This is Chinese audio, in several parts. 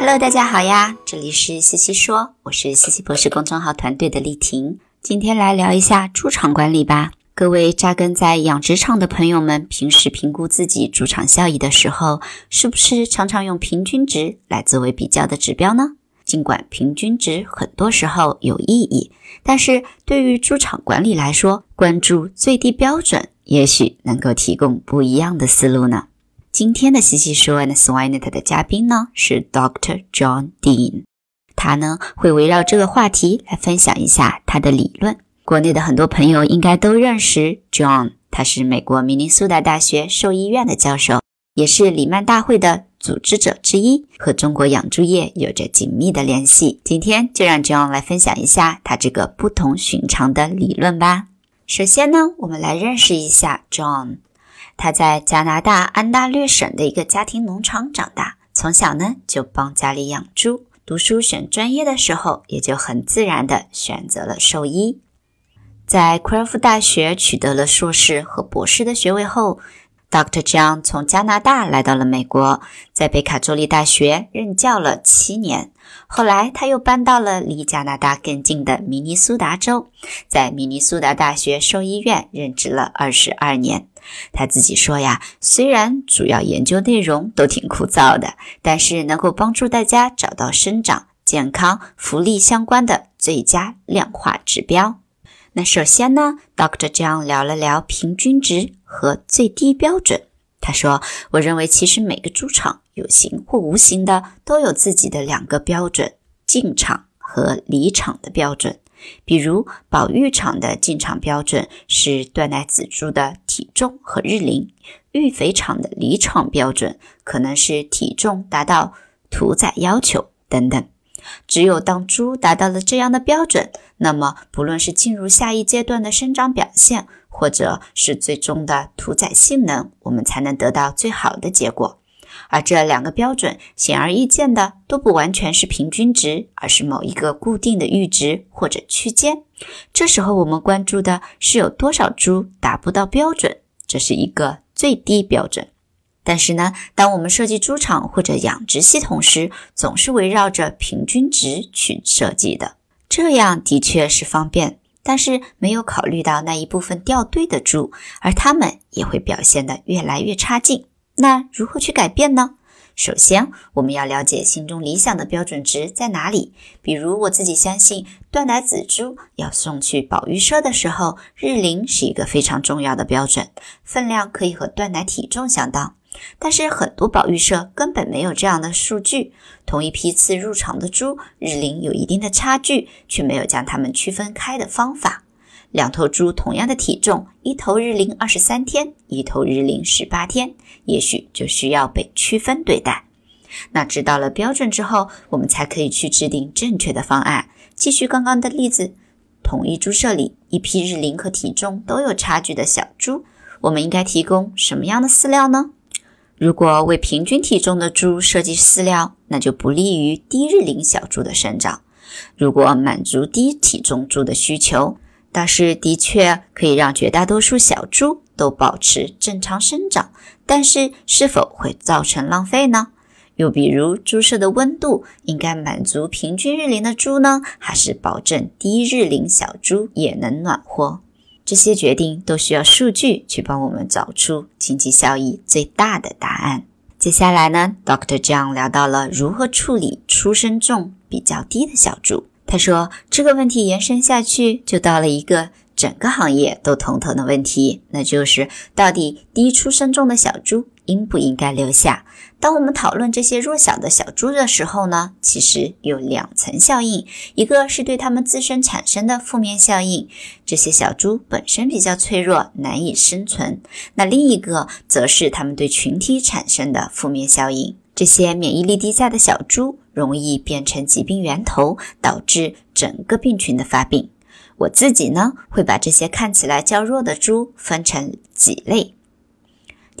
Hello，大家好呀，这里是西西说，我是西西博士公众号团队的丽婷，今天来聊一下猪场管理吧。各位扎根在养殖场的朋友们，平时评估自己猪场效益的时候，是不是常常用平均值来作为比较的指标呢？尽管平均值很多时候有意义，但是对于猪场管理来说，关注最低标准，也许能够提供不一样的思路呢。今天的西西说 and Swinet 的嘉宾呢是 Dr. John Dean，他呢会围绕这个话题来分享一下他的理论。国内的很多朋友应该都认识 John，他是美国明尼苏达大学兽医院的教授，也是里曼大会的组织者之一，和中国养猪业有着紧密的联系。今天就让 John 来分享一下他这个不同寻常的理论吧。首先呢，我们来认识一下 John。他在加拿大安大略省的一个家庭农场长大，从小呢就帮家里养猪。读书选专业的时候，也就很自然的选择了兽医。在奎尔夫大学取得了硕士和博士的学位后，Dr. John 从加拿大来到了美国，在北卡州立大学任教了七年。后来他又搬到了离加拿大更近的明尼苏达州，在明尼苏达大学兽医院任职了二十二年。他自己说呀，虽然主要研究内容都挺枯燥的，但是能够帮助大家找到生长、健康、福利相关的最佳量化指标。那首先呢，Doctor 这样聊了聊平均值和最低标准。他说：“我认为其实每个猪场有形或无形的都有自己的两个标准：进场和离场的标准。”比如，保育场的进场标准是断奶仔猪的体重和日龄；育肥场的离场标准可能是体重达到屠宰要求等等。只有当猪达到了这样的标准，那么不论是进入下一阶段的生长表现，或者是最终的屠宰性能，我们才能得到最好的结果。而这两个标准显而易见的都不完全是平均值，而是某一个固定的阈值或者区间。这时候我们关注的是有多少猪达不到标准，这是一个最低标准。但是呢，当我们设计猪场或者养殖系统时，总是围绕着平均值去设计的，这样的确是方便，但是没有考虑到那一部分掉队的猪，而它们也会表现得越来越差劲。那如何去改变呢？首先，我们要了解心中理想的标准值在哪里。比如，我自己相信，断奶仔猪要送去保育社的时候，日龄是一个非常重要的标准，分量可以和断奶体重相当。但是，很多保育社根本没有这样的数据。同一批次入场的猪，日龄有一定的差距，却没有将它们区分开的方法。两头猪同样的体重，一头日龄二十三天，一头日龄十八天，也许就需要被区分对待。那知道了标准之后，我们才可以去制定正确的方案。继续刚刚的例子，同一猪舍里一批日龄和体重都有差距的小猪，我们应该提供什么样的饲料呢？如果为平均体重的猪设计饲料，那就不利于低日龄小猪的生长。如果满足低体重猪的需求，倒是的确可以让绝大多数小猪都保持正常生长。但是，是否会造成浪费呢？又比如，猪舍的温度应该满足平均日龄的猪呢，还是保证低日龄小猪也能暖和？这些决定都需要数据去帮我们找出经济效益最大的答案。接下来呢，Dr. John 聊到了如何处理出生重比较低的小猪。他说，这个问题延伸下去，就到了一个整个行业都头疼的问题，那就是到底低出生重的小猪应不应该留下？当我们讨论这些弱小的小猪的时候呢，其实有两层效应，一个是对它们自身产生的负面效应，这些小猪本身比较脆弱，难以生存；那另一个则是它们对群体产生的负面效应，这些免疫力低下的小猪容易变成疾病源头，导致整个病群的发病。我自己呢，会把这些看起来较弱的猪分成几类。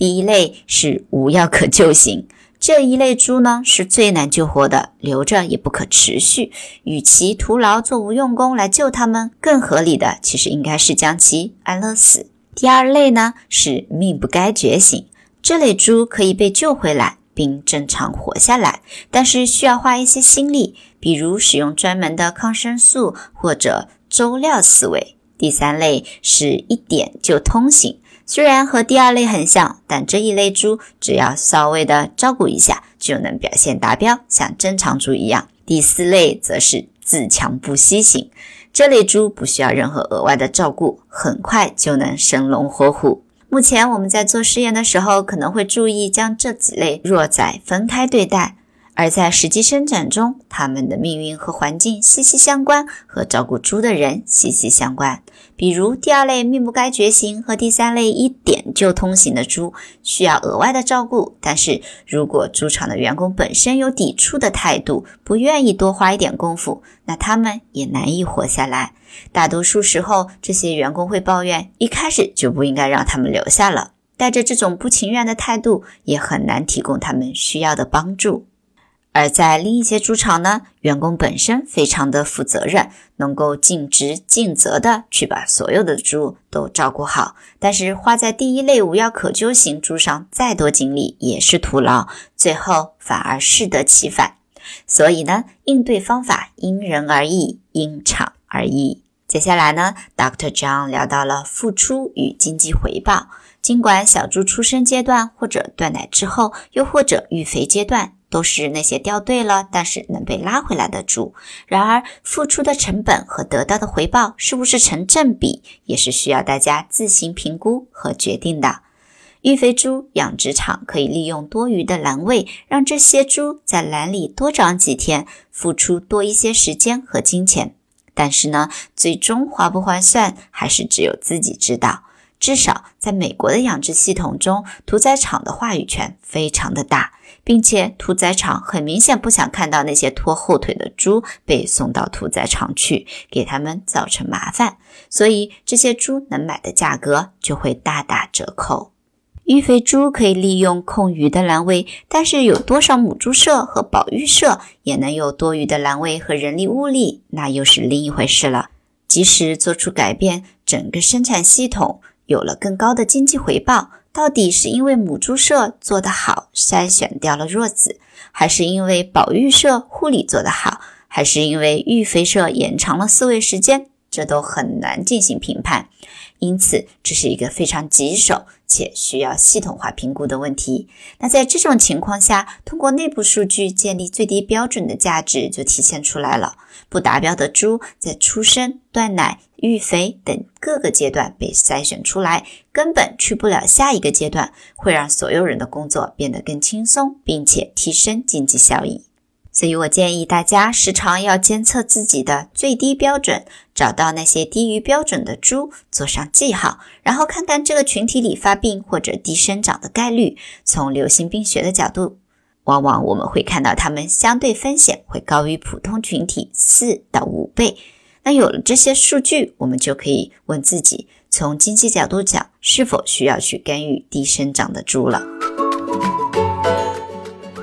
第一类是无药可救型，这一类猪呢是最难救活的，留着也不可持续。与其徒劳做无用功来救它们，更合理的其实应该是将其安乐死。第二类呢是命不该绝型，这类猪可以被救回来并正常活下来，但是需要花一些心力，比如使用专门的抗生素或者周料思维。第三类是一点就通行。虽然和第二类很像，但这一类猪只要稍微的照顾一下，就能表现达标，像正常猪一样。第四类则是自强不息型，这类猪不需要任何额外的照顾，很快就能生龙活虎。目前我们在做试验的时候，可能会注意将这几类弱崽分开对待。而在实际生产中，它们的命运和环境息息相关，和照顾猪的人息息相关。比如，第二类命不该绝型和第三类一点就通行的猪，需要额外的照顾。但是如果猪场的员工本身有抵触的态度，不愿意多花一点功夫，那他们也难以活下来。大多数时候，这些员工会抱怨，一开始就不应该让他们留下了。带着这种不情愿的态度，也很难提供他们需要的帮助。而在另一些猪场呢，员工本身非常的负责任，能够尽职尽责的去把所有的猪都照顾好。但是花在第一类无药可救型猪上再多精力也是徒劳，最后反而适得其反。所以呢，应对方法因人而异，因场而异。接下来呢，Dr. John 聊到了付出与经济回报。尽管小猪出生阶段或者断奶之后，又或者育肥阶段。都是那些掉队了，但是能被拉回来的猪。然而，付出的成本和得到的回报是不是成正比，也是需要大家自行评估和决定的。育肥猪养殖场可以利用多余的栏位，让这些猪在栏里多长几天，付出多一些时间和金钱。但是呢，最终划不划算，还是只有自己知道。至少在美国的养殖系统中，屠宰场的话语权非常的大。并且屠宰场很明显不想看到那些拖后腿的猪被送到屠宰场去，给他们造成麻烦，所以这些猪能买的价格就会大打折扣。育肥猪可以利用空余的栏位，但是有多少母猪舍和保育舍也能有多余的栏位和人力物力，那又是另一回事了。即使做出改变，整个生产系统有了更高的经济回报。到底是因为母猪舍做得好，筛选掉了弱子，还是因为保育舍护理做得好，还是因为育肥舍延长了饲喂时间？这都很难进行评判。因此，这是一个非常棘手且需要系统化评估的问题。那在这种情况下，通过内部数据建立最低标准的价值就体现出来了。不达标的猪在出生、断奶、育肥等各个阶段被筛选出来，根本去不了下一个阶段，会让所有人的工作变得更轻松，并且提升经济效益。所以我建议大家时常要监测自己的最低标准，找到那些低于标准的猪，做上记号，然后看看这个群体里发病或者低生长的概率。从流行病学的角度。往往我们会看到它们相对风险会高于普通群体四到五倍。那有了这些数据，我们就可以问自己：从经济角度讲，是否需要去干预低生长的猪了？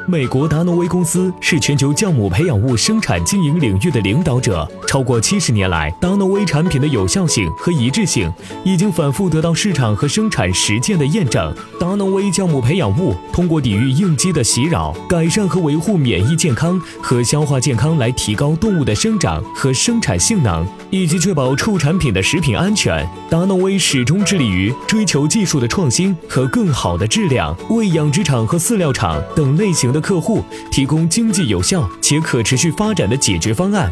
美国达诺威公司是全球酵母培养物生产经营领域的领导者。超过七十年来，达诺威产品的有效性和一致性已经反复得到市场和生产实践的验证。达诺威酵母培养物通过抵御应激的袭扰，改善和维护免疫健康和消化健康，来提高动物的生长和生产性能，以及确保畜产品的食品安全。达诺威始终致力于追求技术的创新和更好的质量，为养殖场和饲料厂等类型的。客户提供经济有效且可持续发展的解决方案。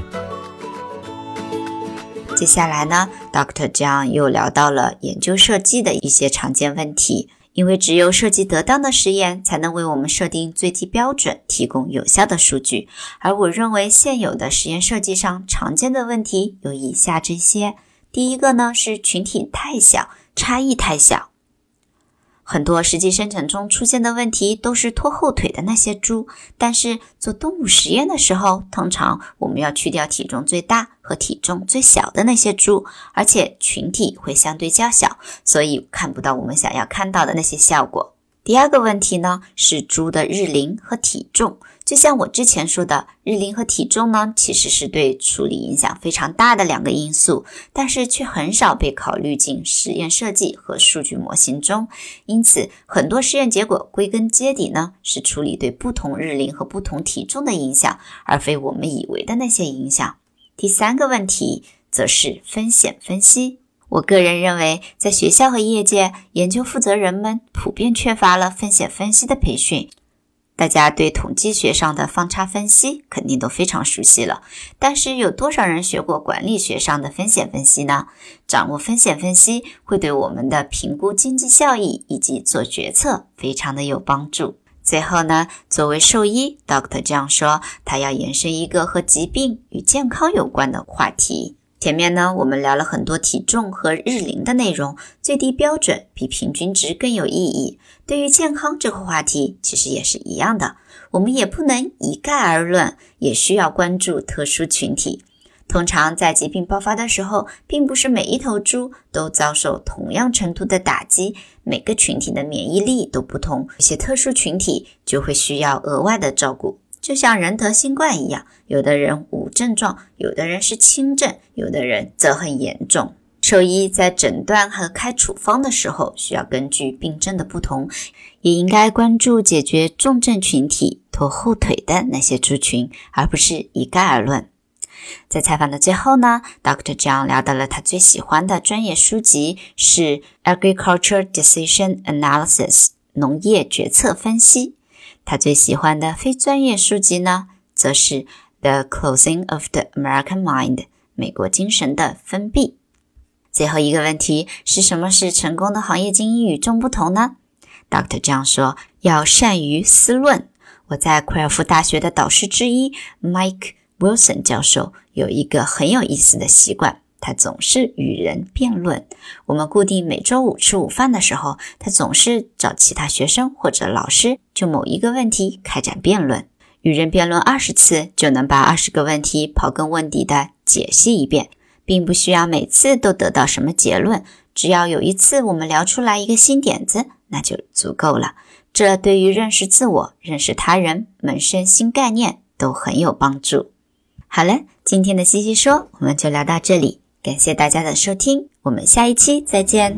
接下来呢，Dr. 江又聊到了研究设计的一些常见问题。因为只有设计得当的实验，才能为我们设定最低标准，提供有效的数据。而我认为现有的实验设计上常见的问题有以下这些：第一个呢是群体太小，差异太小。很多实际生产中出现的问题都是拖后腿的那些猪，但是做动物实验的时候，通常我们要去掉体重最大和体重最小的那些猪，而且群体会相对较小，所以看不到我们想要看到的那些效果。第二个问题呢是猪的日龄和体重。就像我之前说的，日龄和体重呢，其实是对处理影响非常大的两个因素，但是却很少被考虑进实验设计和数据模型中。因此，很多实验结果归根结底呢，是处理对不同日龄和不同体重的影响，而非我们以为的那些影响。第三个问题则是风险分析。我个人认为，在学校和业界，研究负责人们普遍缺乏了风险分析的培训。大家对统计学上的方差分析肯定都非常熟悉了，但是有多少人学过管理学上的风险分析呢？掌握风险分析会对我们的评估经济效益以及做决策非常的有帮助。最后呢，作为兽医，Doctor 这样说，他要延伸一个和疾病与健康有关的话题。前面呢，我们聊了很多体重和日龄的内容，最低标准比平均值更有意义。对于健康这个话题，其实也是一样的，我们也不能一概而论，也需要关注特殊群体。通常在疾病爆发的时候，并不是每一头猪都遭受同样程度的打击，每个群体的免疫力都不同，有些特殊群体就会需要额外的照顾。就像人得新冠一样，有的人无症状，有的人是轻症，有的人则很严重。兽医在诊断和开处方的时候，需要根据病症的不同，也应该关注解决重症群体拖后腿的那些猪群，而不是一概而论。在采访的最后呢，Dr. John 聊到了他最喜欢的专业书籍是《Agriculture Decision Analysis》农业决策分析。他最喜欢的非专业书籍呢，则是《The Closing of the American Mind》美国精神的封闭。最后一个问题是什么是成功的行业精英与众不同呢？Doctor 这样说：要善于思论。我在奎尔夫大学的导师之一 Mike Wilson 教授有一个很有意思的习惯。他总是与人辩论。我们固定每周五吃午饭的时候，他总是找其他学生或者老师就某一个问题开展辩论。与人辩论二十次，就能把二十个问题刨根问底的解析一遍，并不需要每次都得到什么结论。只要有一次我们聊出来一个新点子，那就足够了。这对于认识自我、认识他人、萌生新概念都很有帮助。好了，今天的西西说我们就聊到这里。感谢大家的收听，我们下一期再见。